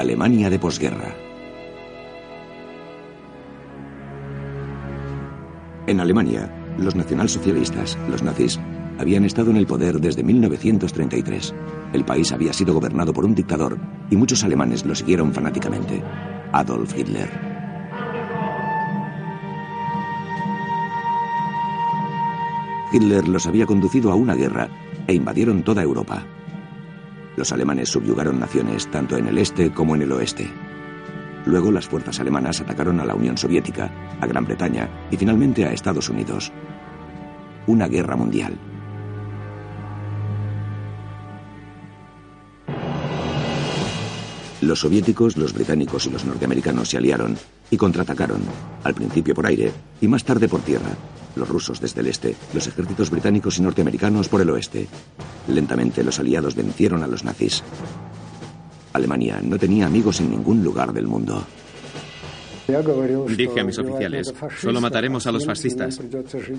Alemania de posguerra. En Alemania, los nacionalsocialistas, los nazis, habían estado en el poder desde 1933. El país había sido gobernado por un dictador y muchos alemanes lo siguieron fanáticamente, Adolf Hitler. Hitler los había conducido a una guerra e invadieron toda Europa. Los alemanes subyugaron naciones tanto en el este como en el oeste. Luego las fuerzas alemanas atacaron a la Unión Soviética, a Gran Bretaña y finalmente a Estados Unidos. Una guerra mundial. Los soviéticos, los británicos y los norteamericanos se aliaron y contraatacaron, al principio por aire y más tarde por tierra. Los rusos desde el este, los ejércitos británicos y norteamericanos por el oeste. Lentamente los aliados vencieron a los nazis. Alemania no tenía amigos en ningún lugar del mundo. Dije a mis oficiales, solo mataremos a los fascistas.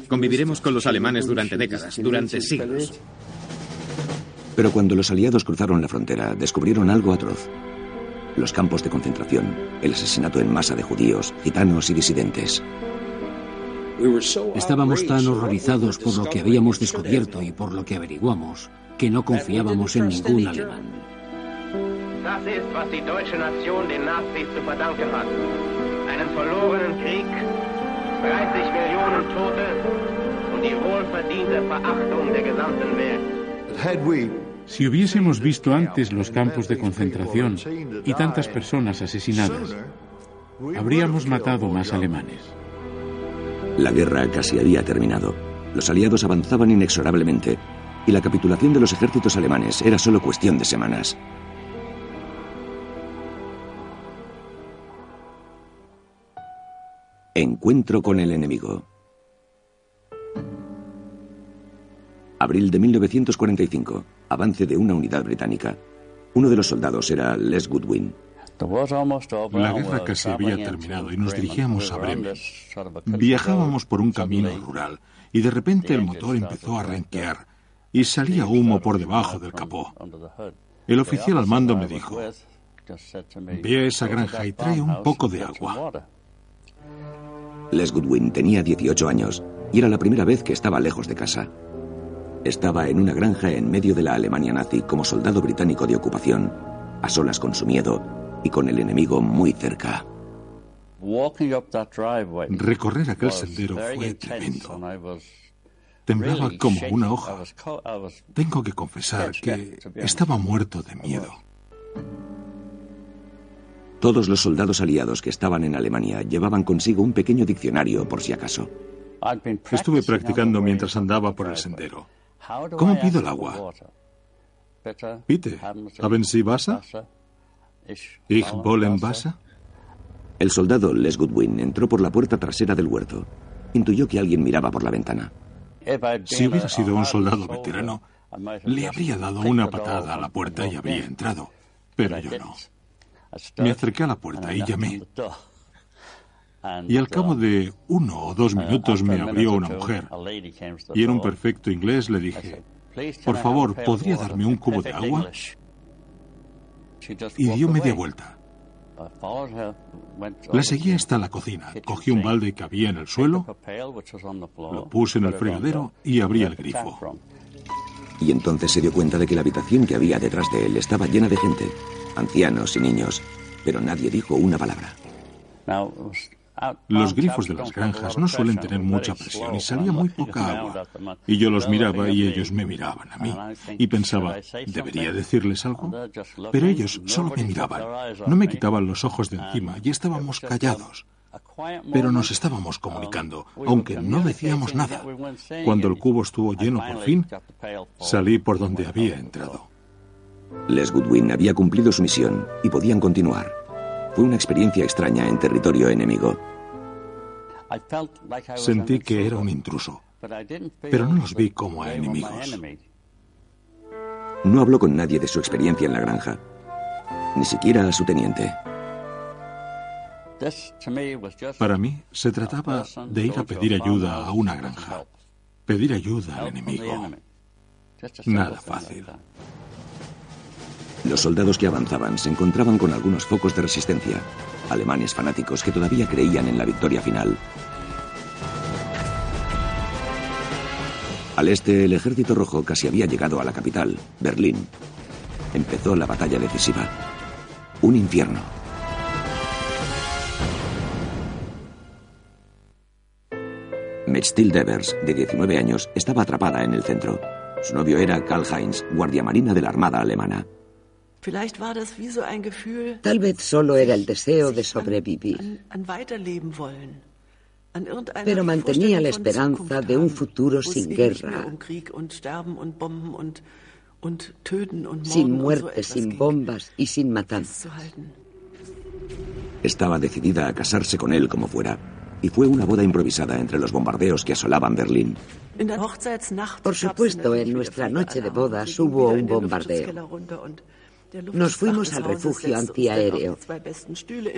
Conviviremos con los alemanes durante décadas, durante siglos. Pero cuando los aliados cruzaron la frontera, descubrieron algo atroz. Los campos de concentración, el asesinato en masa de judíos, gitanos y disidentes. Estábamos tan horrorizados por lo que habíamos descubierto y por lo que averiguamos que no confiábamos en ningún alemán. Das ist, was die deutsche Nation den Nazis zu verdanken hat. Einen verlorenen Krieg, 30 Millionen Tote und die wohlverdiente Verachtung der gesamten Welt. Si hubiésemos visto antes los campos de concentración y tantas personas asesinadas, habríamos matado más alemanes. La guerra casi había terminado. Los aliados avanzaban inexorablemente y la capitulación de los ejércitos alemanes era solo cuestión de semanas. Encuentro con el enemigo. Abril de 1945. Avance de una unidad británica. Uno de los soldados era Les Goodwin. La guerra casi había terminado y nos dirigíamos a Bremen. Viajábamos por un camino rural y de repente el motor empezó a renquear y salía humo por debajo del capó. El oficial al mando me dijo, ve a esa granja y trae un poco de agua. Les Goodwin tenía 18 años y era la primera vez que estaba lejos de casa. Estaba en una granja en medio de la Alemania nazi como soldado británico de ocupación, a solas con su miedo y con el enemigo muy cerca. Recorrer aquel sendero fue tremendo. Temblaba como una hoja. Tengo que confesar que estaba muerto de miedo. Todos los soldados aliados que estaban en Alemania llevaban consigo un pequeño diccionario por si acaso. Estuve practicando mientras andaba por el sendero. ¿Cómo pido el agua? Pite, haben Sie Wasser? Ich wollen Wasser? El soldado Les Goodwin entró por la puerta trasera del huerto. Intuyó que alguien miraba por la ventana. Si hubiera sido un soldado veterano, le habría dado una patada a la puerta y habría entrado. Pero yo no. Me acerqué a la puerta y llamé. Y al cabo de uno o dos minutos me abrió una mujer. Y en un perfecto inglés le dije, por favor, ¿podría darme un cubo de agua? Y dio media vuelta. La seguí hasta la cocina, cogí un balde que había en el suelo, lo puse en el fregadero y abrí el grifo. Y entonces se dio cuenta de que la habitación que había detrás de él estaba llena de gente, ancianos y niños, pero nadie dijo una palabra. Los grifos de las granjas no suelen tener mucha presión y salía muy poca agua. Y yo los miraba y ellos me miraban a mí. Y pensaba, ¿debería decirles algo? Pero ellos solo me miraban. No me quitaban los ojos de encima y estábamos callados. Pero nos estábamos comunicando, aunque no decíamos nada. Cuando el cubo estuvo lleno por fin, salí por donde había entrado. Les Goodwin había cumplido su misión y podían continuar. Fue una experiencia extraña en territorio enemigo. Sentí que era un intruso, pero no los vi como a enemigos. No habló con nadie de su experiencia en la granja, ni siquiera a su teniente. Para mí se trataba de ir a pedir ayuda a una granja, pedir ayuda al enemigo. Nada fácil. Los soldados que avanzaban se encontraban con algunos focos de resistencia, alemanes fanáticos que todavía creían en la victoria final. Al este, el ejército rojo casi había llegado a la capital, Berlín. Empezó la batalla decisiva. Un infierno. Metztil Devers, de 19 años, estaba atrapada en el centro. Su novio era Karl Heinz, guardia marina de la Armada Alemana. Tal vez solo era el deseo de sobrevivir. Pero mantenía la esperanza de un futuro sin guerra, sin muertes, sin bombas y sin matanzas. Estaba decidida a casarse con él como fuera, y fue una boda improvisada entre los bombardeos que asolaban Berlín. Por supuesto, en nuestra noche de bodas hubo un bombardeo. Nos fuimos al refugio antiaéreo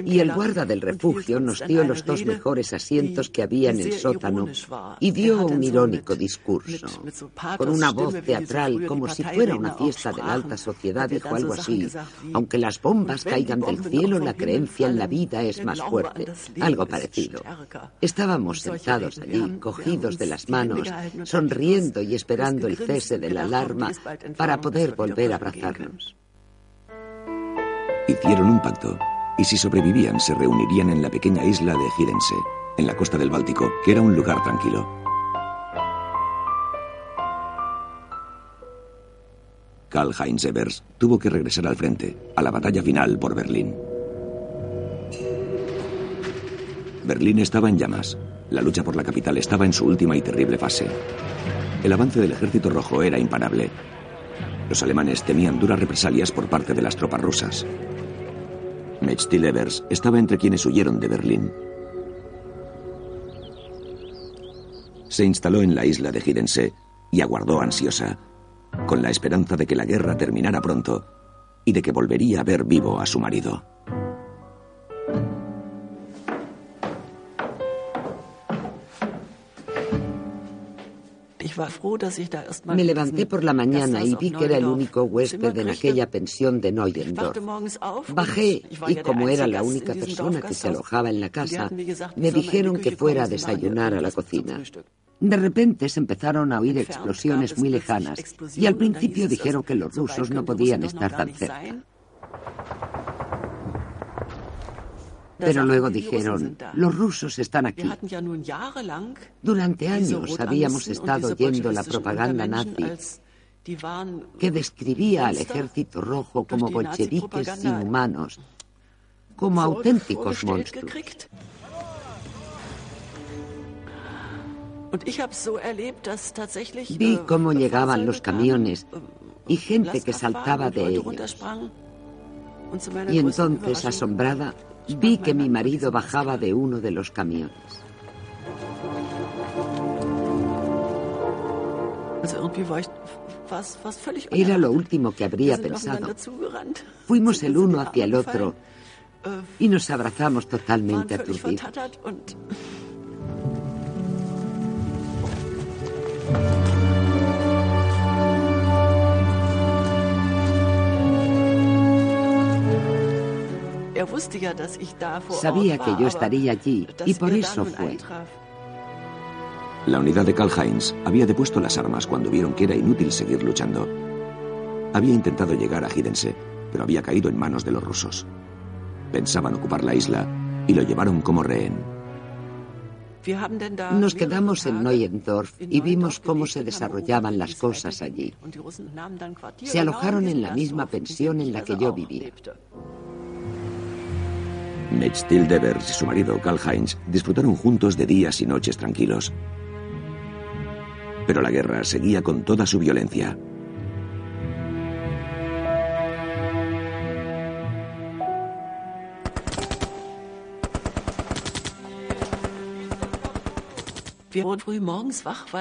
y el guarda del refugio nos dio los dos mejores asientos que había en el sótano y dio un irónico discurso. Con una voz teatral, como si fuera una fiesta de la alta sociedad, dijo algo así. Aunque las bombas caigan del cielo, la creencia en la vida es más fuerte. Algo parecido. Estábamos sentados allí, cogidos de las manos, sonriendo y esperando el cese de la alarma para poder volver a abrazarnos. Hicieron un pacto, y si sobrevivían se reunirían en la pequeña isla de Girense, en la costa del Báltico, que era un lugar tranquilo. Karl-Heinz Evers tuvo que regresar al frente, a la batalla final por Berlín. Berlín estaba en llamas. La lucha por la capital estaba en su última y terrible fase. El avance del ejército rojo era imparable. Los alemanes temían duras represalias por parte de las tropas rusas. Estaba entre quienes huyeron de Berlín. Se instaló en la isla de Gidense y aguardó ansiosa, con la esperanza de que la guerra terminara pronto y de que volvería a ver vivo a su marido. Me levanté por la mañana y vi que era el único huésped en aquella pensión de Neuendorf. Bajé y como era la única persona que se alojaba en la casa, me dijeron que fuera a desayunar a la cocina. De repente se empezaron a oír explosiones muy lejanas y al principio dijeron que los rusos no podían estar tan cerca. Pero luego dijeron, los rusos están aquí. Durante años habíamos estado oyendo la propaganda nazi que describía al ejército rojo como bolcheviques inhumanos, como auténticos monstruos. Vi cómo llegaban los camiones y gente que saltaba de ellos. Y entonces, asombrada, vi que mi marido bajaba de uno de los camiones. Era lo último que habría pensado. Fuimos el uno hacia el otro y nos abrazamos totalmente aturdidos. Sabía que yo estaría allí y por eso fue. La unidad de Karl Heinz había depuesto las armas cuando vieron que era inútil seguir luchando. Había intentado llegar a Gidense, pero había caído en manos de los rusos. Pensaban ocupar la isla y lo llevaron como rehén. Nos quedamos en Neuendorf y vimos cómo se desarrollaban las cosas allí. Se alojaron en la misma pensión en la que yo vivía. Metztil Devers y su marido Karl Heinz disfrutaron juntos de días y noches tranquilos. Pero la guerra seguía con toda su violencia.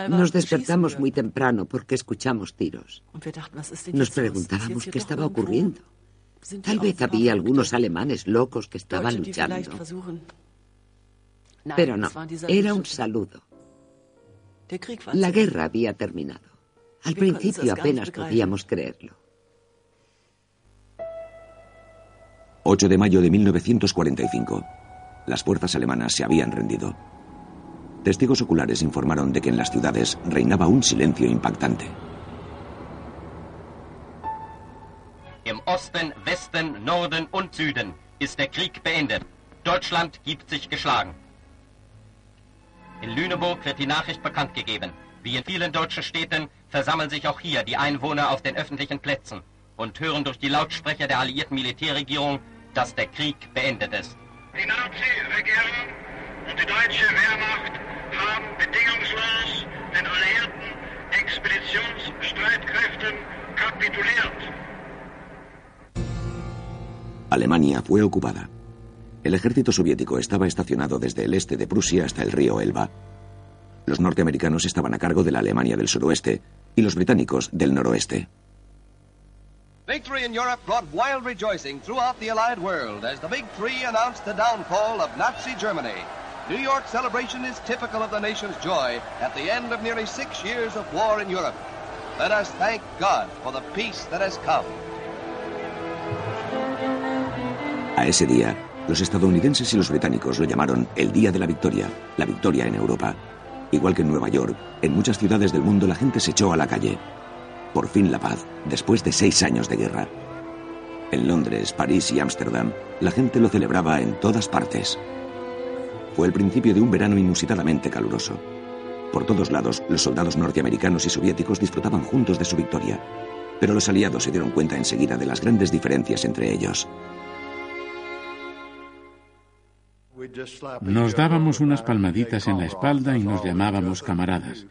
Nos despertamos muy temprano porque escuchamos tiros. Nos preguntábamos qué estaba ocurriendo. Tal vez había algunos alemanes locos que estaban luchando. Pero no, era un saludo. La guerra había terminado. Al principio apenas podíamos creerlo. 8 de mayo de 1945. Las fuerzas alemanas se habían rendido. Testigos oculares informaron de que en las ciudades reinaba un silencio impactante. Im Osten, Westen, Norden und Süden ist der Krieg beendet. Deutschland gibt sich geschlagen. In Lüneburg wird die Nachricht bekannt gegeben. Wie in vielen deutschen Städten versammeln sich auch hier die Einwohner auf den öffentlichen Plätzen und hören durch die Lautsprecher der alliierten Militärregierung, dass der Krieg beendet ist. Die Nazi-Regierung und die deutsche Wehrmacht haben bedingungslos den alliierten Expeditionsstreitkräften kapituliert. Alemania fue ocupada. El ejército soviético estaba estacionado desde el este de Prusia hasta el río Elba. Los norteamericanos estaban a cargo de la Alemania del suroeste y los británicos del noroeste. Victory in Europe brought wild rejoicing throughout the Allied world as the Big Three announced the downfall of Nazi Germany. New York's celebration is typical of the nation's joy at the end of nearly six years of war in Europe. Let us thank God for the peace that has come. A ese día, los estadounidenses y los británicos lo llamaron el Día de la Victoria, la victoria en Europa. Igual que en Nueva York, en muchas ciudades del mundo la gente se echó a la calle. Por fin la paz, después de seis años de guerra. En Londres, París y Ámsterdam, la gente lo celebraba en todas partes. Fue el principio de un verano inusitadamente caluroso. Por todos lados, los soldados norteamericanos y soviéticos disfrutaban juntos de su victoria, pero los aliados se dieron cuenta enseguida de las grandes diferencias entre ellos. Nos dábamos unas palmaditas en la espalda y nos llamábamos camaradas.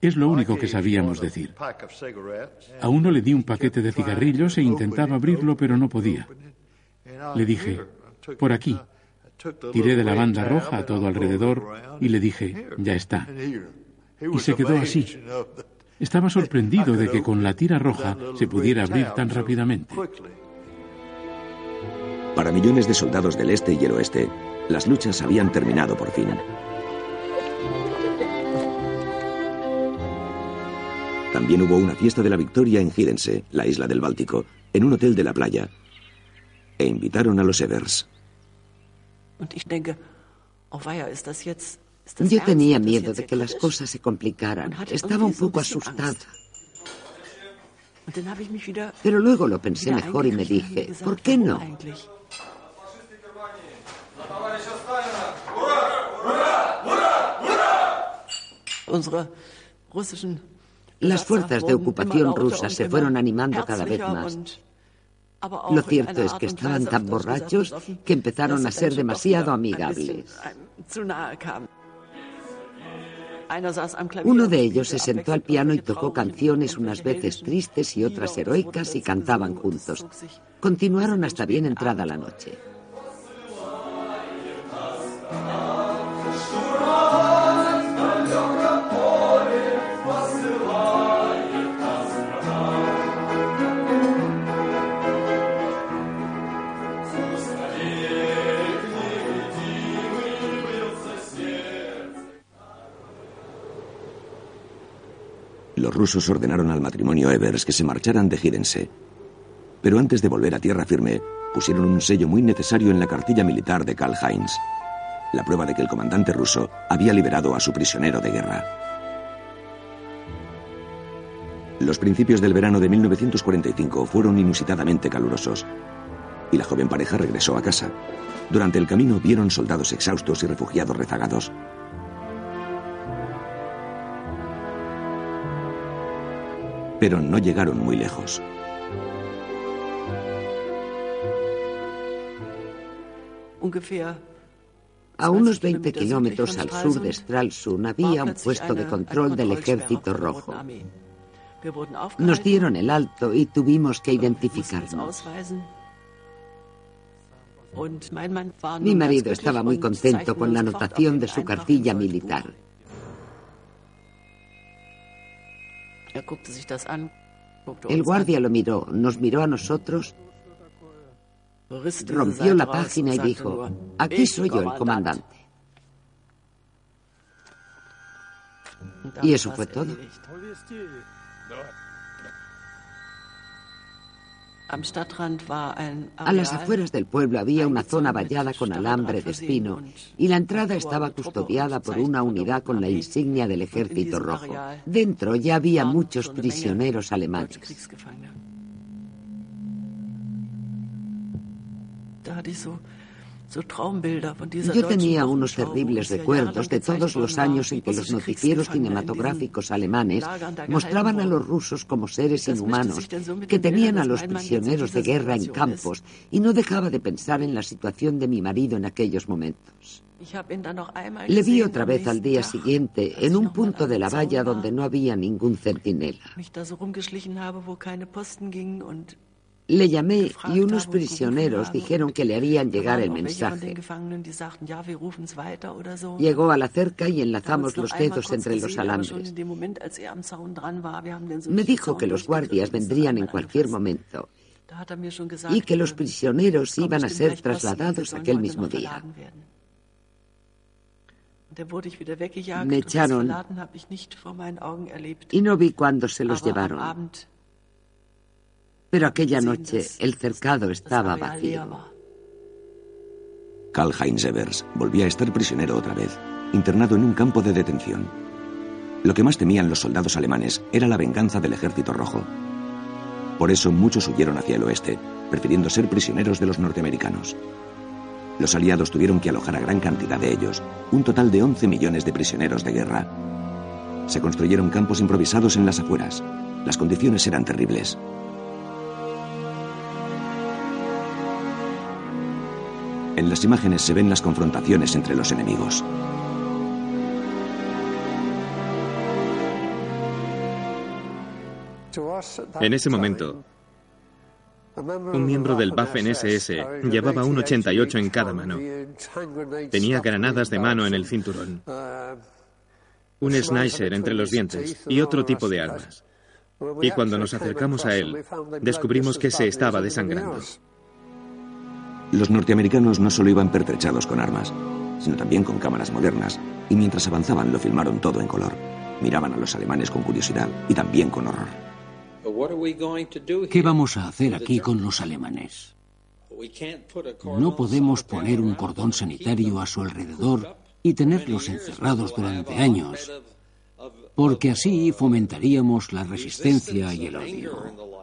Es lo único que sabíamos decir. A uno le di un paquete de cigarrillos e intentaba abrirlo, pero no podía. Le dije, por aquí. Tiré de la banda roja a todo alrededor y le dije, ya está. Y se quedó así. Estaba sorprendido de que con la tira roja se pudiera abrir tan rápidamente. Para millones de soldados del este y el oeste, las luchas habían terminado por fin. También hubo una fiesta de la victoria en Gidense, la isla del Báltico, en un hotel de la playa. E invitaron a los Evers. Yo tenía miedo de que las cosas se complicaran. Estaba un poco asustada. Pero luego lo pensé mejor y me dije, ¿por qué no? Las fuerzas de ocupación rusas se fueron animando cada vez más. Lo cierto es que estaban tan borrachos que empezaron a ser demasiado amigables. Uno de ellos se sentó al piano y tocó canciones unas veces tristes y otras heroicas y cantaban juntos. Continuaron hasta bien entrada la noche. Los rusos ordenaron al matrimonio Evers que se marcharan de Gidense. Pero antes de volver a tierra firme, pusieron un sello muy necesario en la cartilla militar de Karl Heinz. La prueba de que el comandante ruso había liberado a su prisionero de guerra. Los principios del verano de 1945 fueron inusitadamente calurosos y la joven pareja regresó a casa. Durante el camino vieron soldados exhaustos y refugiados rezagados. Pero no llegaron muy lejos. A unos 20 kilómetros al sur de Stralsund había un puesto de control del ejército rojo. Nos dieron el alto y tuvimos que identificarnos. Mi marido estaba muy contento con la anotación de su cartilla militar. El guardia lo miró, nos miró a nosotros, rompió la página y dijo, aquí soy yo el comandante. Y eso fue todo. A las afueras del pueblo había una zona vallada con alambre de espino y la entrada estaba custodiada por una unidad con la insignia del ejército rojo. Dentro ya había muchos prisioneros alemanes. Yo tenía unos terribles recuerdos de todos los años en que los noticieros cinematográficos alemanes mostraban a los rusos como seres inhumanos que tenían a los prisioneros de guerra en campos y no dejaba de pensar en la situación de mi marido en aquellos momentos. Le vi otra vez al día siguiente en un punto de la valla donde no había ningún centinela. Le llamé y unos prisioneros dijeron que le harían llegar el mensaje. Llegó a la cerca y enlazamos los dedos entre los alambres. Me dijo que los guardias vendrían en cualquier momento y que los prisioneros iban a ser trasladados aquel mismo día. Me echaron y no vi cuándo se los llevaron. Pero aquella noche el cercado estaba vacío. Karl-Heinz Evers volvía a estar prisionero otra vez, internado en un campo de detención. Lo que más temían los soldados alemanes era la venganza del ejército rojo. Por eso muchos huyeron hacia el oeste, prefiriendo ser prisioneros de los norteamericanos. Los aliados tuvieron que alojar a gran cantidad de ellos, un total de 11 millones de prisioneros de guerra. Se construyeron campos improvisados en las afueras. Las condiciones eran terribles. En las imágenes se ven las confrontaciones entre los enemigos. En ese momento, un miembro del Waffen-SS llevaba un 88 en cada mano. Tenía granadas de mano en el cinturón, un Schneiser entre los dientes y otro tipo de armas. Y cuando nos acercamos a él, descubrimos que se estaba desangrando. Los norteamericanos no solo iban pertrechados con armas, sino también con cámaras modernas, y mientras avanzaban lo filmaron todo en color. Miraban a los alemanes con curiosidad y también con horror. ¿Qué vamos a hacer aquí con los alemanes? No podemos poner un cordón sanitario a su alrededor y tenerlos encerrados durante años, porque así fomentaríamos la resistencia y el odio.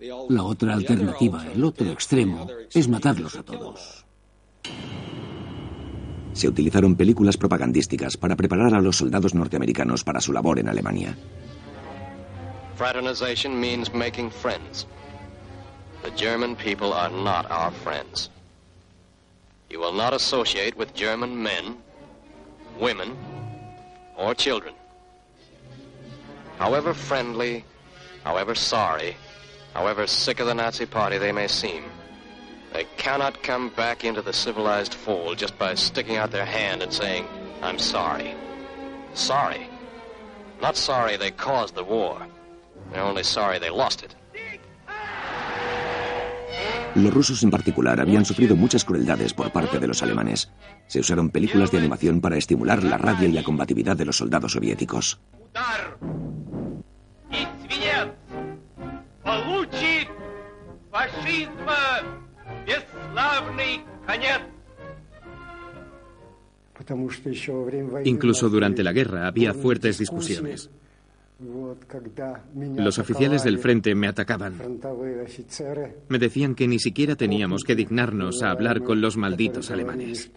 La otra alternativa, el otro extremo, es matarlos a todos. Se utilizaron películas propagandísticas para preparar a los soldados norteamericanos para su labor en Alemania. Fraternization means making friends. The German people are not our friends. You will not associate with German men, women, or children. However friendly, however sorry, however sick of the Nazi Party they may seem. They cannot come back into the civilized fold just by sticking out their hand and saying, I'm sorry. Sorry. Not sorry they caused the war. They're only sorry they lost it. Los rusos en particular habían sufrido muchas crueldades por parte de los alemanes. Se usaron películas de animación para estimular la rabia y la combatividad de los soldados soviéticos. Incluso durante la guerra había fuertes discusiones. Los oficiales del frente me atacaban. Me decían que ni siquiera teníamos que dignarnos a hablar con los malditos alemanes.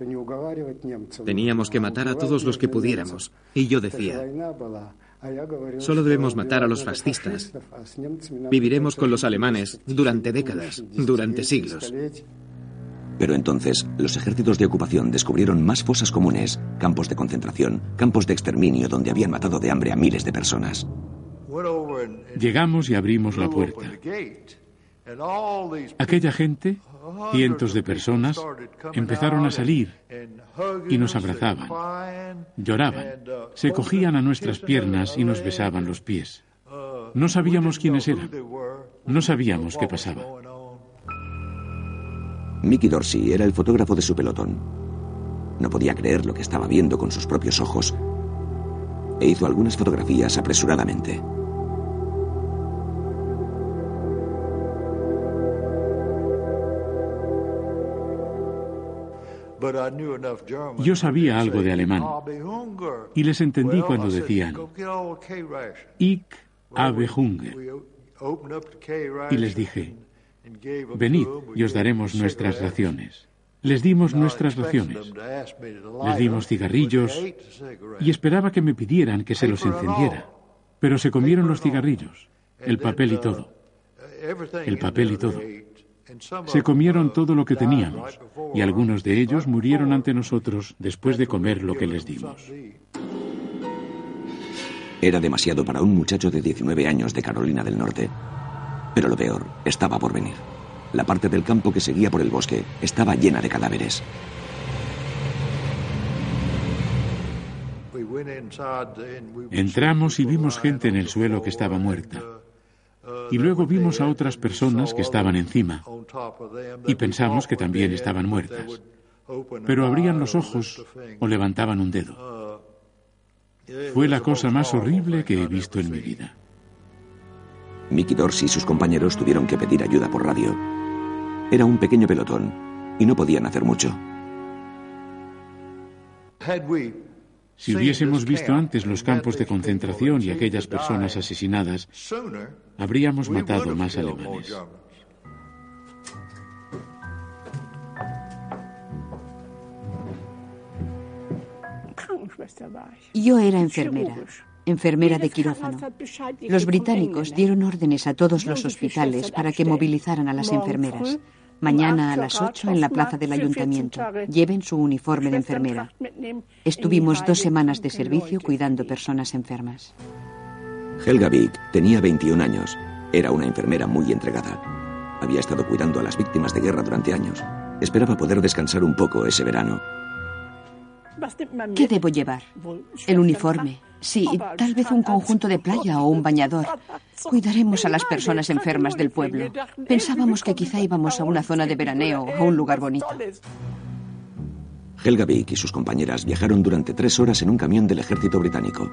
Teníamos que matar a todos los que pudiéramos. Y yo decía, solo debemos matar a los fascistas. Viviremos con los alemanes durante décadas, durante siglos. Pero entonces los ejércitos de ocupación descubrieron más fosas comunes, campos de concentración, campos de exterminio donde habían matado de hambre a miles de personas. Llegamos y abrimos la puerta. Aquella gente, cientos de personas, empezaron a salir y nos abrazaban, lloraban, se cogían a nuestras piernas y nos besaban los pies. No sabíamos quiénes eran, no sabíamos qué pasaba. Mickey Dorsey era el fotógrafo de su pelotón. No podía creer lo que estaba viendo con sus propios ojos e hizo algunas fotografías apresuradamente. Yo sabía algo de alemán y les entendí cuando decían Ich habe Hunger. Y les dije, venid y os daremos nuestras raciones. Les dimos nuestras raciones. Les dimos cigarrillos y esperaba que me pidieran que se los encendiera. Pero se comieron los cigarrillos, el papel y todo. El papel y todo. Se comieron todo lo que teníamos y algunos de ellos murieron ante nosotros después de comer lo que les dimos. Era demasiado para un muchacho de 19 años de Carolina del Norte. Pero lo peor estaba por venir. La parte del campo que seguía por el bosque estaba llena de cadáveres. Entramos y vimos gente en el suelo que estaba muerta. Y luego vimos a otras personas que estaban encima y pensamos que también estaban muertas. Pero abrían los ojos o levantaban un dedo. Fue la cosa más horrible que he visto en mi vida. Mickey Dorsey y sus compañeros tuvieron que pedir ayuda por radio. Era un pequeño pelotón y no podían hacer mucho. Si hubiésemos visto antes los campos de concentración y aquellas personas asesinadas, habríamos matado más alemanes. Yo era enfermera, enfermera de quirófano. Los británicos dieron órdenes a todos los hospitales para que movilizaran a las enfermeras. Mañana a las 8 en la plaza del ayuntamiento. Lleven su uniforme de enfermera. Estuvimos dos semanas de servicio cuidando personas enfermas. Helga Vick tenía 21 años. Era una enfermera muy entregada. Había estado cuidando a las víctimas de guerra durante años. Esperaba poder descansar un poco ese verano. ¿Qué debo llevar? El uniforme. Sí, tal vez un conjunto de playa o un bañador. Cuidaremos a las personas enfermas del pueblo. Pensábamos que quizá íbamos a una zona de veraneo o a un lugar bonito. Helga Vick y sus compañeras viajaron durante tres horas en un camión del ejército británico.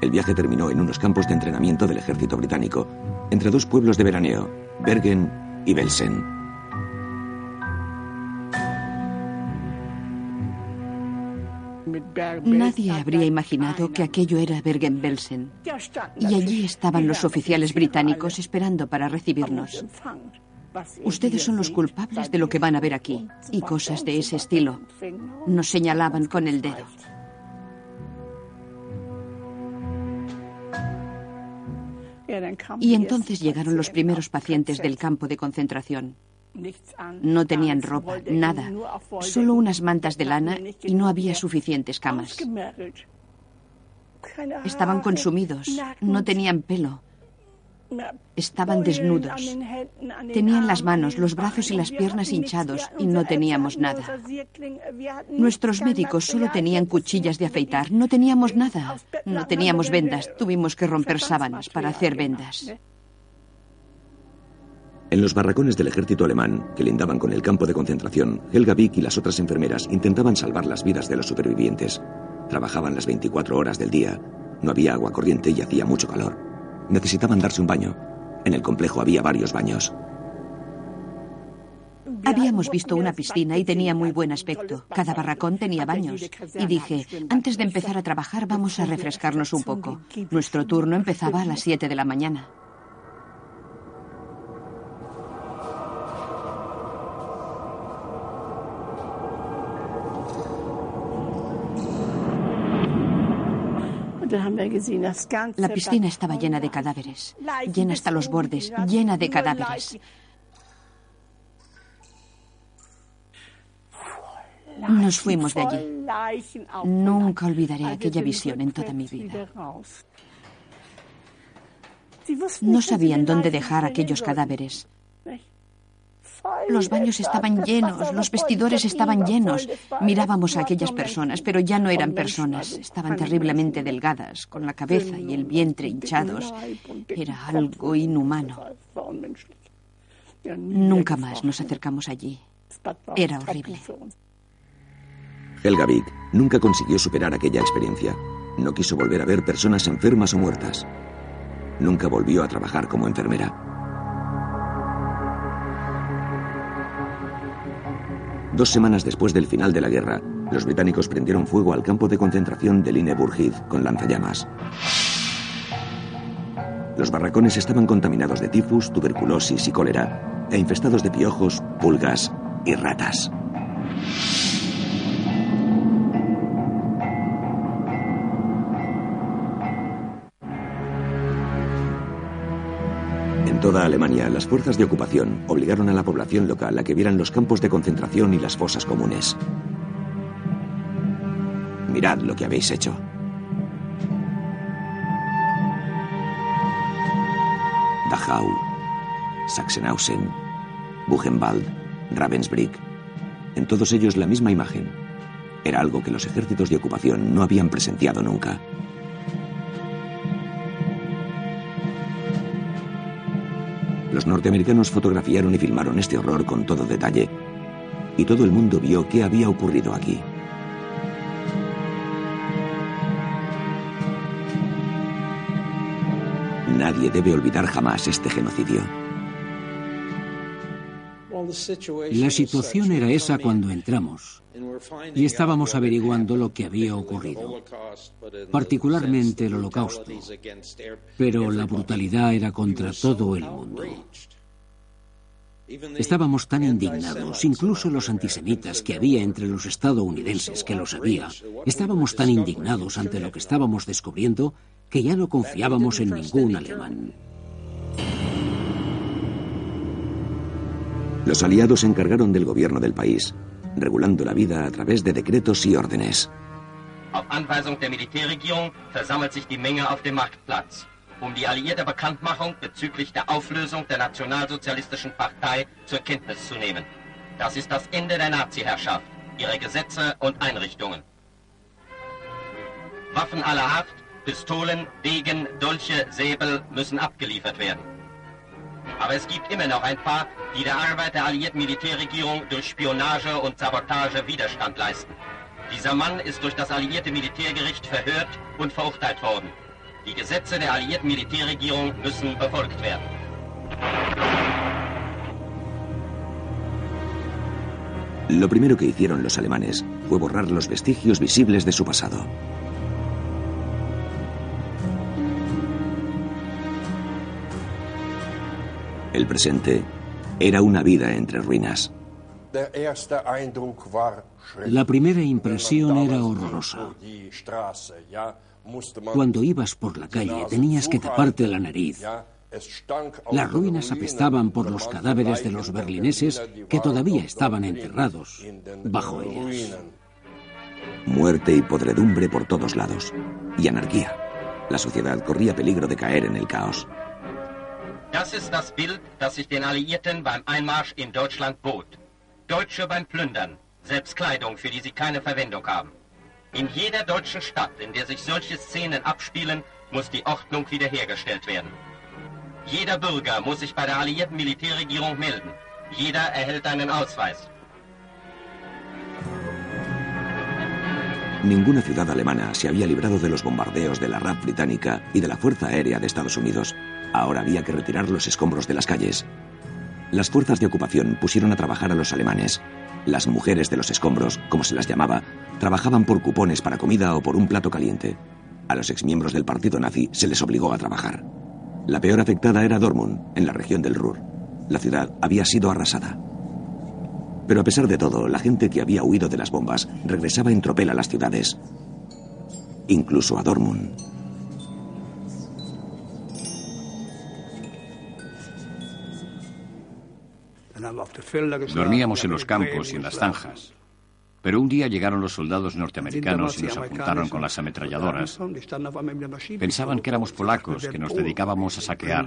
El viaje terminó en unos campos de entrenamiento del ejército británico, entre dos pueblos de veraneo, Bergen y Belsen. Nadie habría imaginado que aquello era Bergen-Belsen. Y allí estaban los oficiales británicos esperando para recibirnos. Ustedes son los culpables de lo que van a ver aquí. Y cosas de ese estilo. Nos señalaban con el dedo. Y entonces llegaron los primeros pacientes del campo de concentración. No tenían ropa, nada, solo unas mantas de lana y no había suficientes camas. Estaban consumidos, no tenían pelo. Estaban desnudos. Tenían las manos, los brazos y las piernas hinchados y no teníamos nada. Nuestros médicos solo tenían cuchillas de afeitar. No teníamos nada. No teníamos vendas. Tuvimos que romper sábanas para hacer vendas. En los barracones del ejército alemán, que lindaban con el campo de concentración, Helga Vick y las otras enfermeras intentaban salvar las vidas de los supervivientes. Trabajaban las 24 horas del día. No había agua corriente y hacía mucho calor. Necesitaban darse un baño. En el complejo había varios baños. Habíamos visto una piscina y tenía muy buen aspecto. Cada barracón tenía baños. Y dije, antes de empezar a trabajar vamos a refrescarnos un poco. Nuestro turno empezaba a las 7 de la mañana. La piscina estaba llena de cadáveres, llena hasta los bordes, llena de cadáveres. Nos fuimos de allí. Nunca olvidaré aquella visión en toda mi vida. No sabían dónde dejar aquellos cadáveres. Los baños estaban llenos, los vestidores estaban llenos. Mirábamos a aquellas personas, pero ya no eran personas. Estaban terriblemente delgadas, con la cabeza y el vientre hinchados. Era algo inhumano. Nunca más nos acercamos allí. Era horrible. Helga Vick nunca consiguió superar aquella experiencia. No quiso volver a ver personas enfermas o muertas. Nunca volvió a trabajar como enfermera. Dos semanas después del final de la guerra, los británicos prendieron fuego al campo de concentración de Lineburg con lanzallamas. Los barracones estaban contaminados de tifus, tuberculosis y cólera, e infestados de piojos, pulgas y ratas. Toda Alemania, las fuerzas de ocupación obligaron a la población local a que vieran los campos de concentración y las fosas comunes. Mirad lo que habéis hecho. Dachau, Sachsenhausen, Buchenwald, Ravensbrück. En todos ellos la misma imagen. Era algo que los ejércitos de ocupación no habían presenciado nunca. Los norteamericanos fotografiaron y filmaron este horror con todo detalle, y todo el mundo vio qué había ocurrido aquí. Nadie debe olvidar jamás este genocidio. La situación era esa cuando entramos y estábamos averiguando lo que había ocurrido, particularmente el holocausto, pero la brutalidad era contra todo el mundo. Estábamos tan indignados, incluso los antisemitas que había entre los estadounidenses, que lo sabía, estábamos tan indignados ante lo que estábamos descubriendo que ya no confiábamos en ningún alemán. Los aliados se encargaron del gobierno del país, regulando la vida a través de decretos y órdenes. Auf Anweisung der Militärregierung versammelt sich die Menge auf dem Marktplatz, um die alliierte Bekanntmachung bezüglich der Auflösung der Nationalsozialistischen Partei zur Kenntnis zu nehmen. Das ist das Ende der Nazi-Herrschaft, ihre Gesetze und Einrichtungen. Waffen aller Art, Pistolen, Degen, Dolche, Säbel müssen abgeliefert werden. Aber es gibt immer noch ein paar, die der Arbeit der alliierten Militärregierung durch Spionage und Sabotage Widerstand leisten. Dieser Mann ist durch das alliierte Militärgericht verhört und verurteilt worden. Die Gesetze der alliierten Militärregierung müssen befolgt werden. Lo primero que hicieron los alemanes fue borrar los vestigios visibles de su pasado. El presente era una vida entre ruinas. La primera impresión era horrorosa. Cuando ibas por la calle tenías que taparte la nariz. Las ruinas apestaban por los cadáveres de los berlineses que todavía estaban enterrados bajo ellas. Muerte y podredumbre por todos lados. Y anarquía. La sociedad corría peligro de caer en el caos. Das ist das Bild, das sich den Alliierten beim Einmarsch in Deutschland bot. Deutsche beim Plündern, selbst Kleidung, für die sie keine Verwendung haben. In jeder deutschen Stadt, in der sich solche Szenen abspielen, muss die Ordnung wiederhergestellt werden. Jeder Bürger muss sich bei der alliierten Militärregierung melden. Jeder erhält einen Ausweis. Ninguna ciudad alemana se había librado de los bombardeos de la RAF británica y de la Fuerza Aérea de Estados Unidos. Ahora había que retirar los escombros de las calles. Las fuerzas de ocupación pusieron a trabajar a los alemanes. Las mujeres de los escombros, como se las llamaba, trabajaban por cupones para comida o por un plato caliente. A los exmiembros del partido nazi se les obligó a trabajar. La peor afectada era Dortmund, en la región del Ruhr. La ciudad había sido arrasada. Pero a pesar de todo, la gente que había huido de las bombas regresaba en tropel a las ciudades, incluso a Dortmund. Dormíamos en los campos y en las zanjas. Pero un día llegaron los soldados norteamericanos y nos apuntaron con las ametralladoras. Pensaban que éramos polacos, que nos dedicábamos a saquear.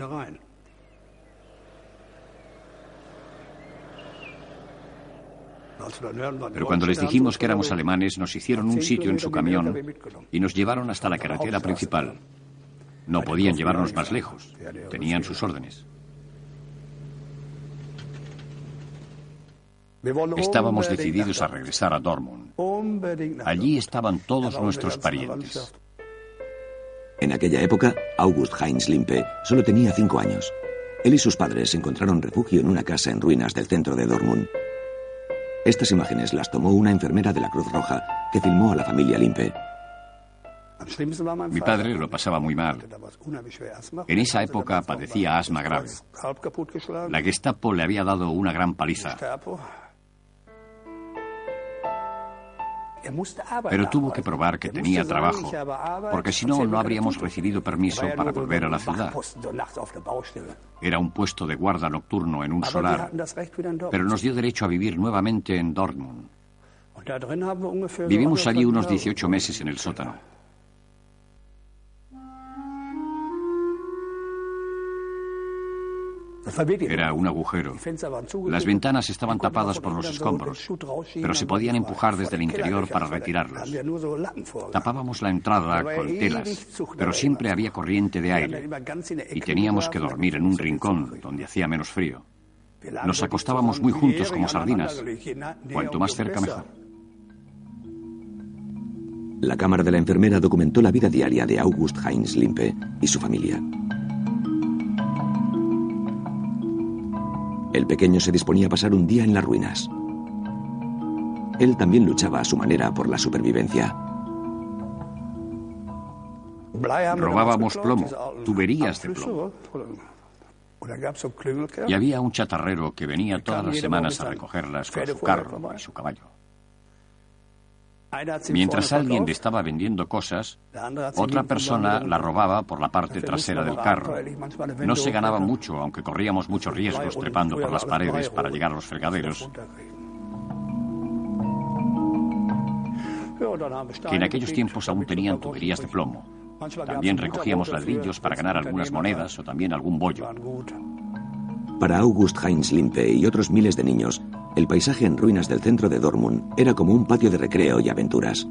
Pero cuando les dijimos que éramos alemanes, nos hicieron un sitio en su camión y nos llevaron hasta la carretera principal. No podían llevarnos más lejos. Tenían sus órdenes. Estábamos decididos a regresar a Dortmund. Allí estaban todos nuestros parientes. En aquella época, August Heinz Limpe solo tenía cinco años. Él y sus padres encontraron refugio en una casa en ruinas del centro de Dortmund. Estas imágenes las tomó una enfermera de la Cruz Roja que filmó a la familia Limpe. Mi padre lo pasaba muy mal. En esa época padecía asma grave. La Gestapo le había dado una gran paliza. Pero tuvo que probar que tenía trabajo, porque si no, no habríamos recibido permiso para volver a la ciudad. Era un puesto de guarda nocturno en un solar, pero nos dio derecho a vivir nuevamente en Dortmund. Vivimos allí unos 18 meses en el sótano. Era un agujero. Las ventanas estaban tapadas por los escombros, pero se podían empujar desde el interior para retirarlos. Tapábamos la entrada con telas, pero siempre había corriente de aire y teníamos que dormir en un rincón donde hacía menos frío. Nos acostábamos muy juntos como sardinas. Cuanto más cerca, mejor. La cámara de la enfermera documentó la vida diaria de August Heinz Limpe y su familia. El pequeño se disponía a pasar un día en las ruinas. Él también luchaba a su manera por la supervivencia. Robábamos plomo, tuberías de plomo. Y había un chatarrero que venía todas las semanas a recogerlas con su carro y su caballo. Mientras alguien le estaba vendiendo cosas, otra persona la robaba por la parte trasera del carro. No se ganaba mucho, aunque corríamos muchos riesgos trepando por las paredes para llegar a los fregaderos. Que en aquellos tiempos aún tenían tuberías de plomo. También recogíamos ladrillos para ganar algunas monedas o también algún bollo. Para August Heinz Limpe y otros miles de niños, el paisaje en ruinas del centro de Dortmund era como un patio de recreo y aventuras.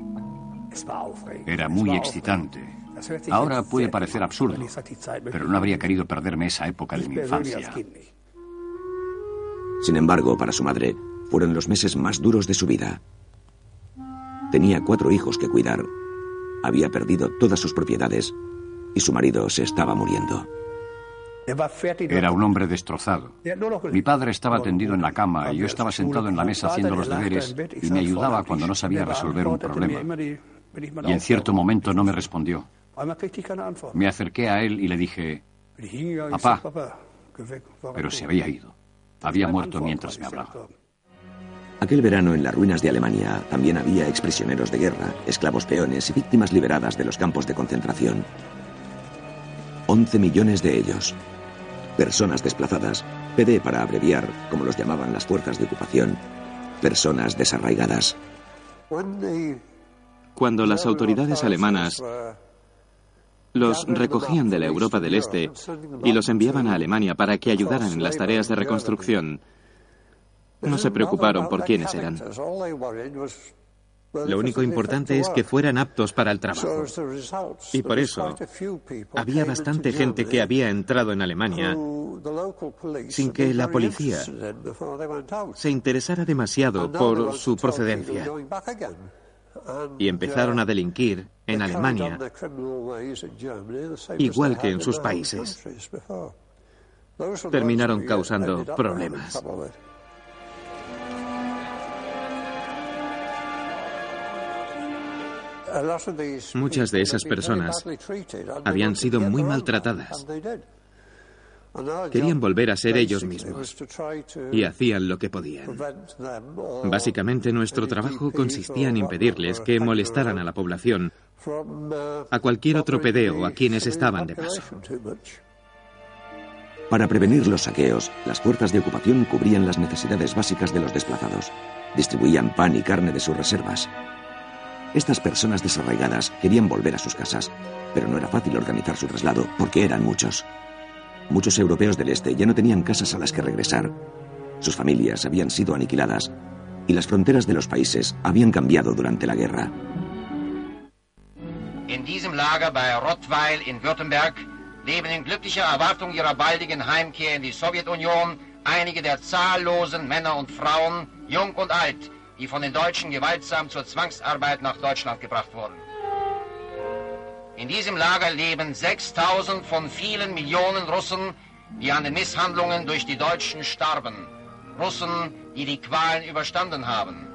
Era muy excitante. Ahora puede parecer absurdo, pero no habría querido perderme esa época de mi infancia. Sin embargo, para su madre, fueron los meses más duros de su vida. Tenía cuatro hijos que cuidar, había perdido todas sus propiedades y su marido se estaba muriendo. Era un hombre destrozado. Mi padre estaba tendido en la cama y yo estaba sentado en la mesa haciendo los deberes y me ayudaba cuando no sabía resolver un problema. Y en cierto momento no me respondió. Me acerqué a él y le dije, papá, pero se había ido. Había muerto mientras me hablaba. Aquel verano en las ruinas de Alemania también había exprisioneros de guerra, esclavos peones y víctimas liberadas de los campos de concentración. 11 millones de ellos. Personas desplazadas, PD para abreviar, como los llamaban las fuerzas de ocupación, personas desarraigadas. Cuando las autoridades alemanas los recogían de la Europa del Este y los enviaban a Alemania para que ayudaran en las tareas de reconstrucción, no se preocuparon por quiénes eran. Lo único importante es que fueran aptos para el trabajo. Y por eso había bastante gente que había entrado en Alemania sin que la policía se interesara demasiado por su procedencia. Y empezaron a delinquir en Alemania, igual que en sus países. terminaron causando problemas. Muchas de esas personas habían sido muy maltratadas. Querían volver a ser ellos mismos y hacían lo que podían. Básicamente nuestro trabajo consistía en impedirles que molestaran a la población, a cualquier otro pedeo a quienes estaban de paso. Para prevenir los saqueos, las fuerzas de ocupación cubrían las necesidades básicas de los desplazados. Distribuían pan y carne de sus reservas. Estas personas desarraigadas querían volver a sus casas, pero no era fácil organizar su traslado porque eran muchos. Muchos europeos del este ya no tenían casas a las que regresar. Sus familias habían sido aniquiladas y las fronteras de los países habían cambiado durante la guerra. In diesem Lager bei Rottweil in Württemberg leben in glücklicher Erwartung ihrer baldigen Heimkehr in die Sowjetunion einige der zahllosen Männer und Frauen, jung und alt, die von den Deutschen gewaltsam zur Zwangsarbeit nach Deutschland gebracht wurden. In diesem Lager leben 6000 von vielen Millionen Russen, die an den Misshandlungen durch die Deutschen starben. Russen, die die Qualen überstanden haben.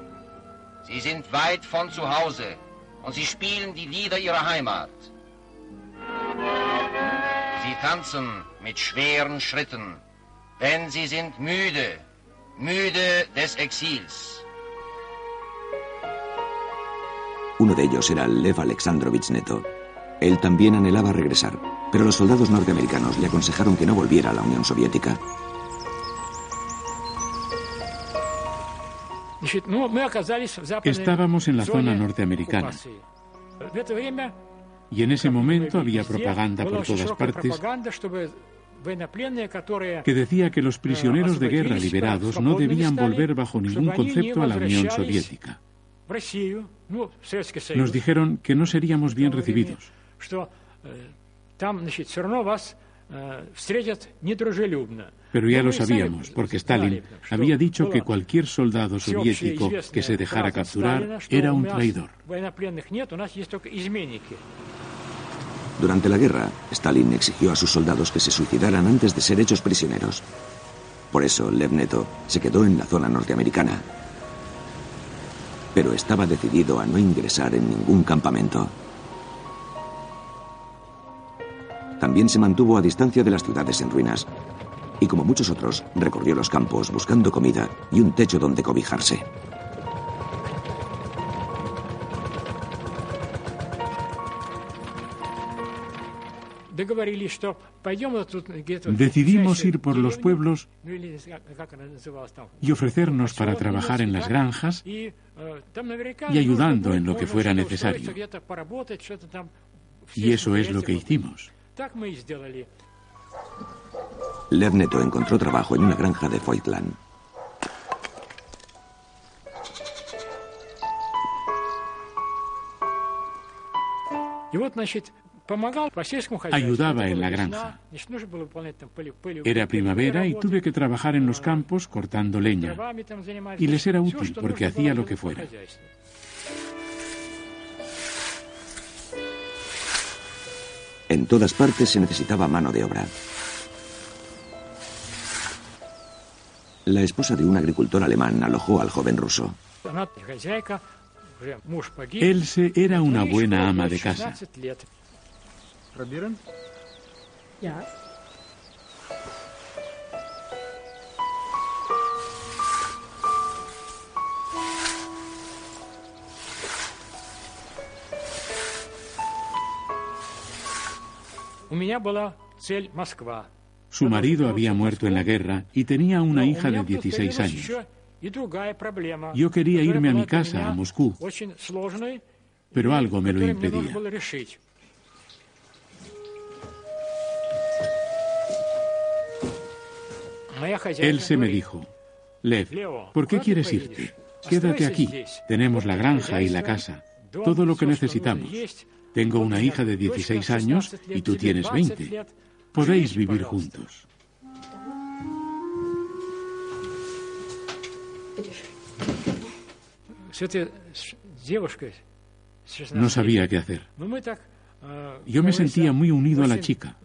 Sie sind weit von zu Hause und sie spielen die Lieder ihrer Heimat. Sie tanzen mit schweren Schritten, denn sie sind müde, müde des Exils. Uno de ellos era Lev Alexandrovich Neto. Él también anhelaba regresar, pero los soldados norteamericanos le aconsejaron que no volviera a la Unión Soviética. Estábamos en la zona norteamericana. Y en ese momento había propaganda por todas partes que decía que los prisioneros de guerra liberados no debían volver bajo ningún concepto a la Unión Soviética. Nos dijeron que no seríamos bien recibidos. Pero ya lo sabíamos, porque Stalin había dicho que cualquier soldado soviético que se dejara capturar era un traidor. Durante la guerra, Stalin exigió a sus soldados que se suicidaran antes de ser hechos prisioneros. Por eso, Lev Neto se quedó en la zona norteamericana. Pero estaba decidido a no ingresar en ningún campamento. También se mantuvo a distancia de las ciudades en ruinas y como muchos otros recorrió los campos buscando comida y un techo donde cobijarse. Decidimos ir por los pueblos y ofrecernos para trabajar en las granjas y ayudando en lo que fuera necesario. Y eso es lo que hicimos. Lev Neto encontró trabajo en una granja de Foytland. Ayudaba en la granja. Era primavera y tuve que trabajar en los campos cortando leña. Y les era útil porque hacía lo que fuera. En todas partes se necesitaba mano de obra. La esposa de un agricultor alemán alojó al joven ruso. Else era una buena ama de casa. Su marido había muerto en la guerra y tenía una hija de 16 años. Yo quería irme a mi casa, a Moscú, pero algo me lo impedía. Él se me dijo, Lev, ¿por qué quieres irte? Quédate aquí. Tenemos la granja y la casa, todo lo que necesitamos. Tengo una hija de 16 años y tú tienes 20. Podéis vivir juntos. No sabía qué hacer. Yo me sentía muy unido a la chica.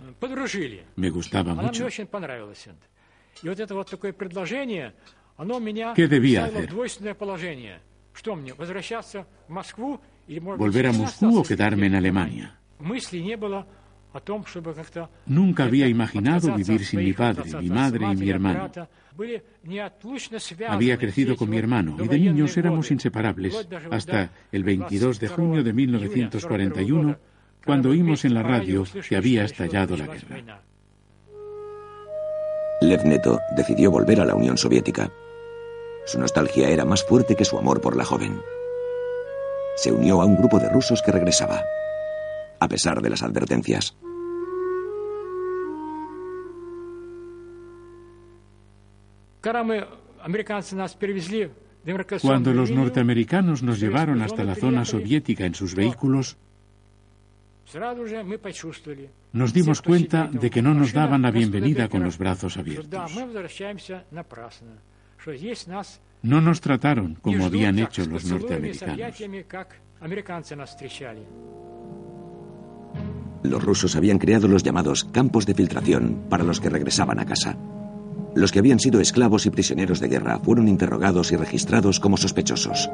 Me gustaba mucho. ¿Qué debía hacer? ¿Volver a Moscú o quedarme en Alemania? Nunca había imaginado vivir sin mi padre, mi madre y mi hermano. Había crecido con mi hermano y de niños éramos inseparables hasta el 22 de junio de 1941, cuando oímos en la radio que había estallado la guerra. Lev Neto decidió volver a la Unión Soviética. Su nostalgia era más fuerte que su amor por la joven. Se unió a un grupo de rusos que regresaba, a pesar de las advertencias. Cuando los norteamericanos nos llevaron hasta la zona soviética en sus vehículos, nos dimos cuenta de que no nos daban la bienvenida con los brazos abiertos. No nos trataron como habían hecho los norteamericanos. Los rusos habían creado los llamados campos de filtración para los que regresaban a casa. Los que habían sido esclavos y prisioneros de guerra fueron interrogados y registrados como sospechosos.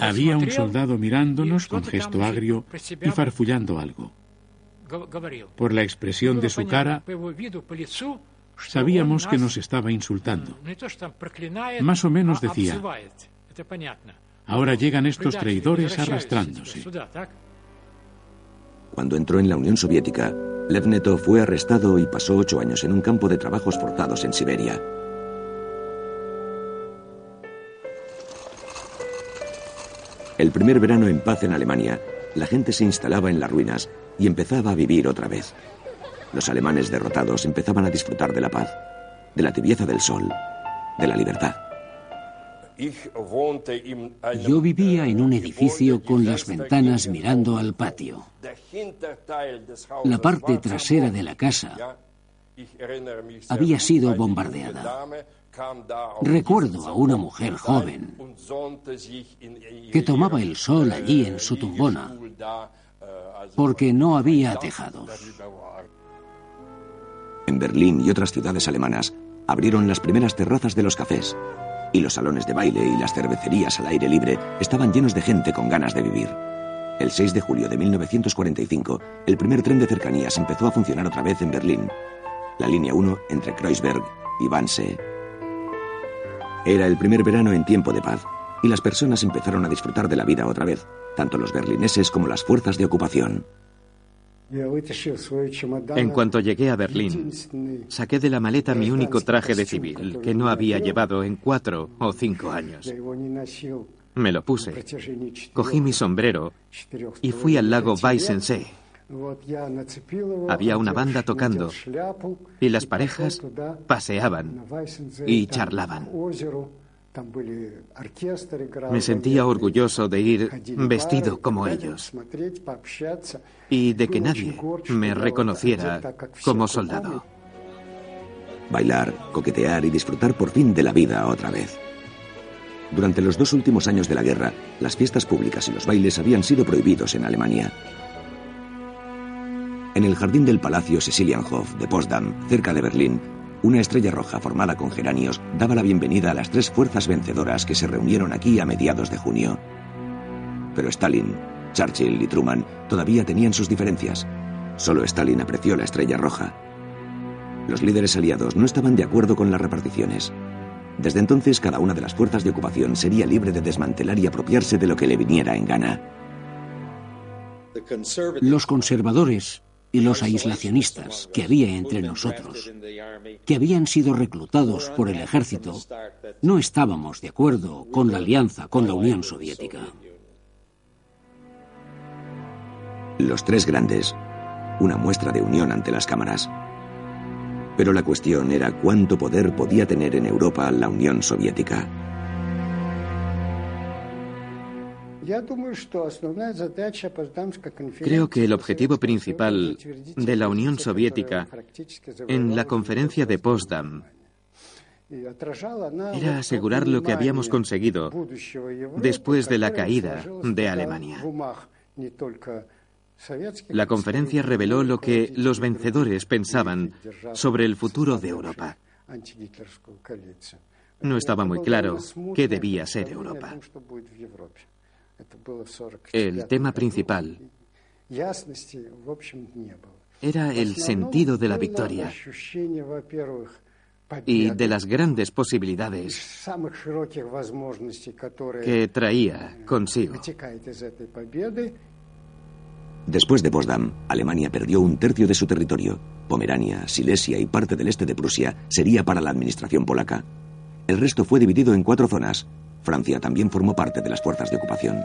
Había un soldado mirándonos con gesto agrio y farfullando algo. Por la expresión de su cara, sabíamos que nos estaba insultando. Más o menos decía, ahora llegan estos traidores arrastrándose. Cuando entró en la Unión Soviética, Levneto fue arrestado y pasó ocho años en un campo de trabajos forzados en Siberia. El primer verano en paz en Alemania, la gente se instalaba en las ruinas y empezaba a vivir otra vez. Los alemanes derrotados empezaban a disfrutar de la paz, de la tibieza del sol, de la libertad. Yo vivía en un edificio con las ventanas mirando al patio. La parte trasera de la casa había sido bombardeada. Recuerdo a una mujer joven que tomaba el sol allí en su tumbona porque no había tejados. En Berlín y otras ciudades alemanas abrieron las primeras terrazas de los cafés y los salones de baile y las cervecerías al aire libre estaban llenos de gente con ganas de vivir. El 6 de julio de 1945, el primer tren de cercanías empezó a funcionar otra vez en Berlín, la línea 1 entre Kreuzberg y Wannsee. Era el primer verano en tiempo de paz y las personas empezaron a disfrutar de la vida otra vez, tanto los berlineses como las fuerzas de ocupación. En cuanto llegué a Berlín, saqué de la maleta mi único traje de civil, que no había llevado en cuatro o cinco años. Me lo puse, cogí mi sombrero y fui al lago Weissensee. Había una banda tocando y las parejas paseaban y charlaban. Me sentía orgulloso de ir vestido como ellos y de que nadie me reconociera como soldado. Bailar, coquetear y disfrutar por fin de la vida otra vez. Durante los dos últimos años de la guerra, las fiestas públicas y los bailes habían sido prohibidos en Alemania. En el jardín del Palacio Cecilienhof de Potsdam, cerca de Berlín, una estrella roja formada con geranios daba la bienvenida a las tres fuerzas vencedoras que se reunieron aquí a mediados de junio. Pero Stalin, Churchill y Truman todavía tenían sus diferencias. Solo Stalin apreció la estrella roja. Los líderes aliados no estaban de acuerdo con las reparticiones. Desde entonces cada una de las fuerzas de ocupación sería libre de desmantelar y apropiarse de lo que le viniera en gana. Los conservadores y los aislacionistas que había entre nosotros, que habían sido reclutados por el ejército, no estábamos de acuerdo con la alianza con la Unión Soviética. Los tres grandes, una muestra de unión ante las cámaras. Pero la cuestión era cuánto poder podía tener en Europa la Unión Soviética. Creo que el objetivo principal de la Unión Soviética en la conferencia de Potsdam era asegurar lo que habíamos conseguido después de la caída de Alemania. La conferencia reveló lo que los vencedores pensaban sobre el futuro de Europa. No estaba muy claro qué debía ser Europa. El tema principal era el sentido de la victoria y de las grandes posibilidades que traía consigo. Después de Potsdam, Alemania perdió un tercio de su territorio. Pomerania, Silesia y parte del este de Prusia sería para la administración polaca. El resto fue dividido en cuatro zonas. Francia también formó parte de las fuerzas de ocupación.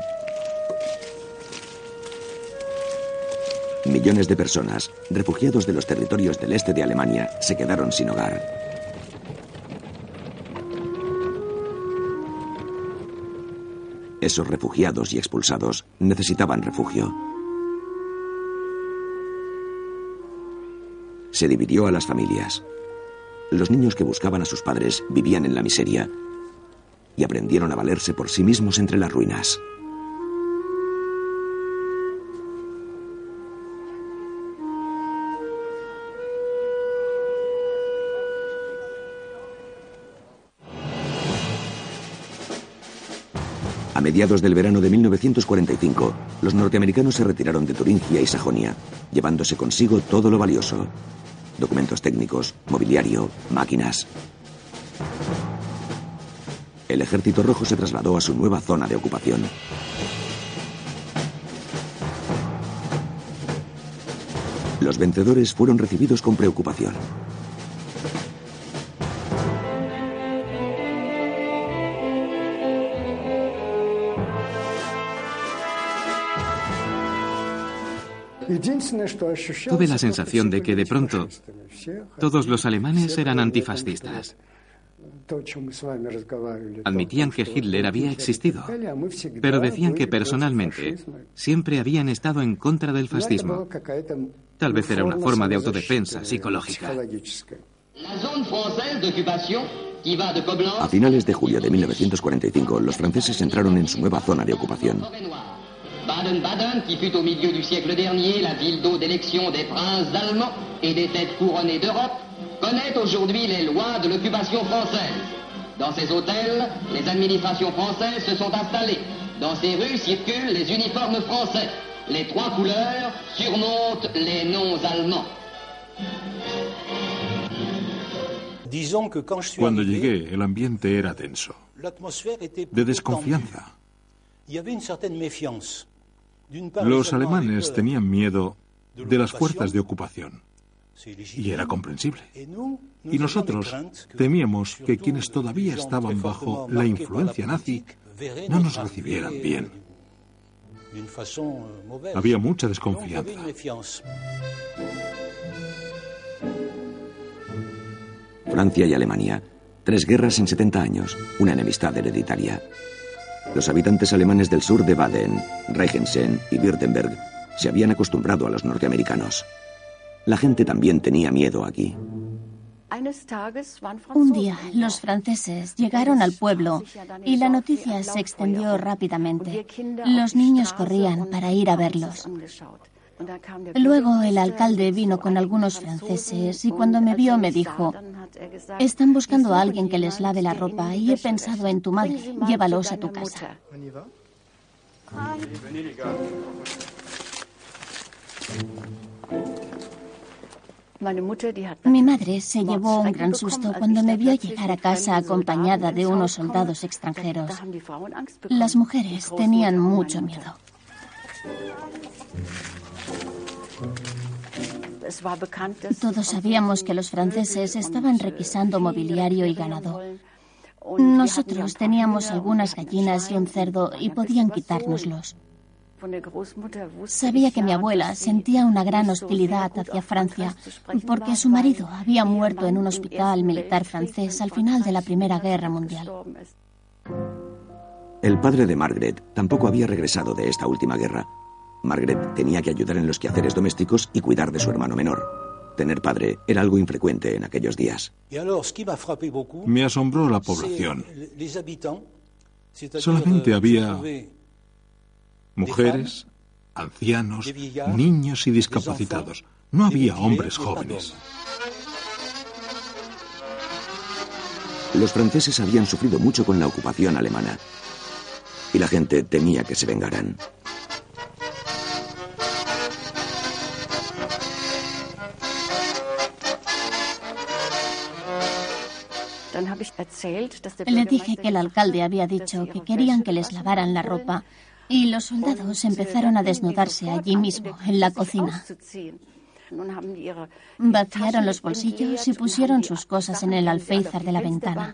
Millones de personas, refugiados de los territorios del este de Alemania, se quedaron sin hogar. Esos refugiados y expulsados necesitaban refugio. Se dividió a las familias. Los niños que buscaban a sus padres vivían en la miseria y aprendieron a valerse por sí mismos entre las ruinas. A mediados del verano de 1945, los norteamericanos se retiraron de Turingia y Sajonia, llevándose consigo todo lo valioso. Documentos técnicos, mobiliario, máquinas. El ejército rojo se trasladó a su nueva zona de ocupación. Los vencedores fueron recibidos con preocupación. Tuve la sensación de que de pronto todos los alemanes eran antifascistas. Admitían que Hitler había existido, pero decían que personalmente siempre habían estado en contra del fascismo. Tal vez era una forma de autodefensa psicológica. A finales de julio de 1945, los franceses entraron en su nueva zona de ocupación. Baden-Baden, qui fut au milieu du siècle dernier la ville d'eau d'élection des princes allemands et des têtes couronnées d'Europe, connaît aujourd'hui les lois de l'occupation française. Dans ces hôtels, les administrations françaises se sont installées. Dans ces rues circulent les uniformes français. Les trois couleurs surmontent les noms allemands. Cuando llegué, el ambiente era tenso, de desconfianza. Los alemanes tenían miedo de las fuerzas de ocupación. Y era comprensible. Y nosotros temíamos que quienes todavía estaban bajo la influencia nazi no nos recibieran bien. Había mucha desconfianza. Francia y Alemania. Tres guerras en 70 años. Una enemistad hereditaria. Los habitantes alemanes del sur de Baden, Regensen y Württemberg se habían acostumbrado a los norteamericanos. La gente también tenía miedo aquí. Un día los franceses llegaron al pueblo y la noticia se extendió rápidamente. Los niños corrían para ir a verlos. Luego el alcalde vino con algunos franceses y cuando me vio me dijo, están buscando a alguien que les lave la ropa y he pensado en tu madre, llévalos a tu casa. Mi madre se llevó un gran susto cuando me vio llegar a casa acompañada de unos soldados extranjeros. Las mujeres tenían mucho miedo. Todos sabíamos que los franceses estaban requisando mobiliario y ganado. Nosotros teníamos algunas gallinas y un cerdo y podían quitárnoslos. Sabía que mi abuela sentía una gran hostilidad hacia Francia porque su marido había muerto en un hospital militar francés al final de la Primera Guerra Mundial. El padre de Margaret tampoco había regresado de esta última guerra. Margaret tenía que ayudar en los quehaceres domésticos y cuidar de su hermano menor. Tener padre era algo infrecuente en aquellos días. Me asombró la población. Solamente había mujeres, ancianos, niños y discapacitados. No había hombres jóvenes. Los franceses habían sufrido mucho con la ocupación alemana y la gente temía que se vengaran. Le dije que el alcalde había dicho que querían que les lavaran la ropa y los soldados empezaron a desnudarse allí mismo, en la cocina. Vaciaron los bolsillos y pusieron sus cosas en el alféizar de la ventana.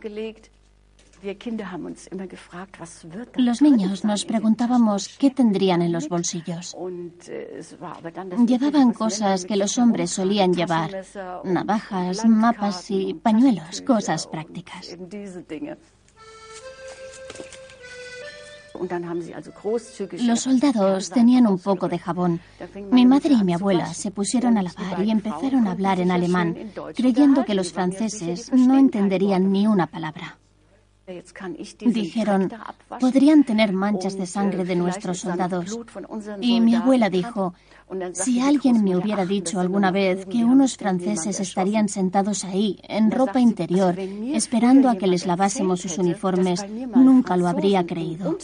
Los niños nos preguntábamos qué tendrían en los bolsillos. Llevaban cosas que los hombres solían llevar, navajas, mapas y pañuelos, cosas prácticas. Los soldados tenían un poco de jabón. Mi madre y mi abuela se pusieron a lavar y empezaron a hablar en alemán, creyendo que los franceses no entenderían ni una palabra. Dijeron, podrían tener manchas de sangre de nuestros soldados. Y mi abuela dijo, si alguien me hubiera dicho alguna vez que unos franceses estarían sentados ahí, en ropa interior, esperando a que les lavásemos sus uniformes, nunca lo habría creído.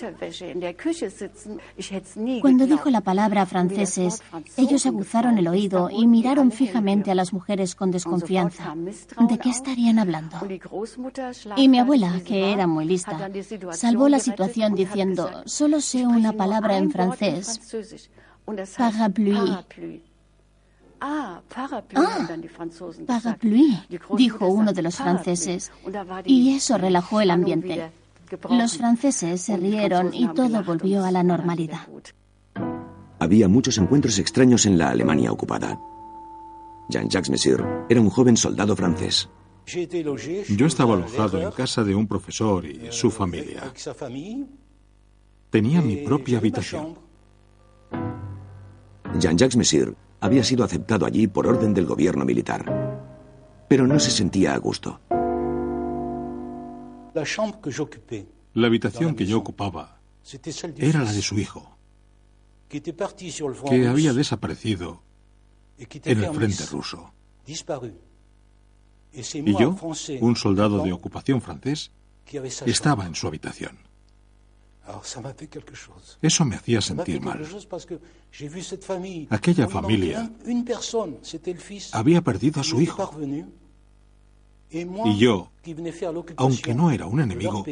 Cuando dijo la palabra franceses, ellos aguzaron el oído y miraron fijamente a las mujeres con desconfianza. ¿De qué estarían hablando? Y mi abuela, que era muy lista, salvó la situación diciendo, solo sé una palabra en francés. Parapluie. Ah, parapluie, dijo uno de los franceses. Y eso relajó el ambiente. Los franceses se rieron y todo volvió a la normalidad. Había muchos encuentros extraños en la Alemania ocupada. Jean-Jacques Messire era un joven soldado francés. Yo estaba alojado en casa de un profesor y su familia. Tenía mi propia habitación. Jean-Jacques Messire había sido aceptado allí por orden del gobierno militar, pero no se sentía a gusto. La habitación que yo ocupaba era la de su hijo, que había desaparecido en el frente ruso. Y yo, un soldado de ocupación francés, estaba en su habitación. Eso me hacía sentir mal. Aquella familia había perdido a su hijo. Y yo, aunque no era un enemigo,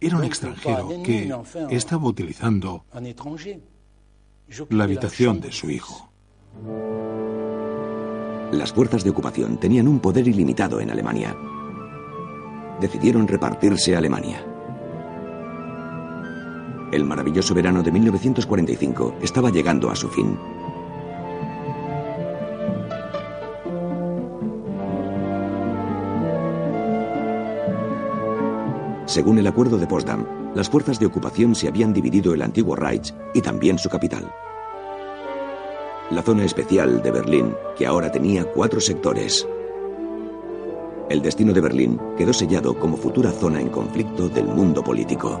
era un extranjero que estaba utilizando la habitación de su hijo. Las fuerzas de ocupación tenían un poder ilimitado en Alemania. Decidieron repartirse Alemania. El maravilloso verano de 1945 estaba llegando a su fin. Según el acuerdo de Potsdam, las fuerzas de ocupación se habían dividido el antiguo Reich y también su capital. La zona especial de Berlín, que ahora tenía cuatro sectores. El destino de Berlín quedó sellado como futura zona en conflicto del mundo político.